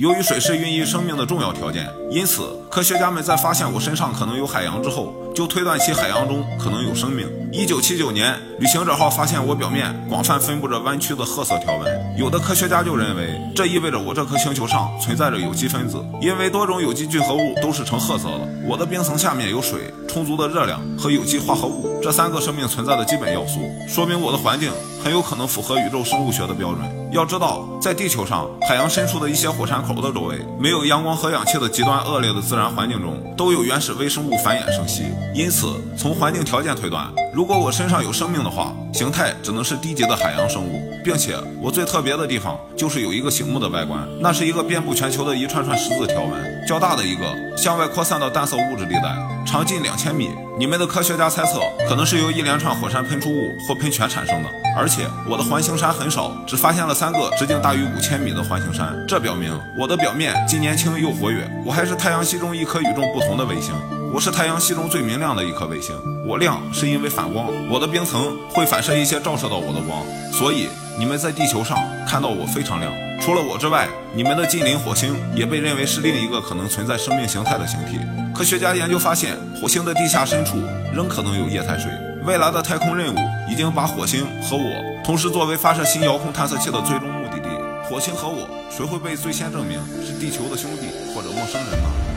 由于水是孕育生命的重要条件，因此科学家们在发现我身上可能有海洋之后，就推断其海洋中可能有生命。一九七九年，旅行者号发现我表面广泛分布着弯曲的褐色条纹，有的科学家就认为这意味着我这颗星球上存在着有机分子，因为多种有机聚合物都是呈褐色的。我的冰层下面有水、充足的热量和有机化合物这三个生命存在的基本要素，说明我的环境很有可能符合宇宙生物学的标准。要知道，在地球上海洋深处的一些火山口的周围，没有阳光和氧气的极端恶劣的自然环境中，都有原始微生物繁衍生息。因此，从环境条件推断，如果我身上有生命的话，形态只能是低级的海洋生物，并且我最特别的地方就是有一个醒目的外观，那是一个遍布全球的一串串十字条纹，较大的一个向外扩散到淡色物质地带，长近两千米。你们的科学家猜测，可能是由一连串火山喷出物或喷泉产生的。而且我的环形山很少，只发现了三个直径大于五千米的环形山，这表明我的表面既年轻又活跃。我还是太阳系中一颗与众不同的卫星，我是太阳系中最明亮的一颗卫星。我亮是因为反光，我的冰层会反射一些照射到我的光，所以你们在地球上看到我非常亮。除了我之外，你们的近邻火星也被认为是另一个可能存在生命形态的星体。科学家研究发现，火星的地下深处仍可能有液态水。未来的太空任务已经把火星和我同时作为发射新遥控探测器的最终目的地。火星和我，谁会被最先证明是地球的兄弟或者陌生人呢？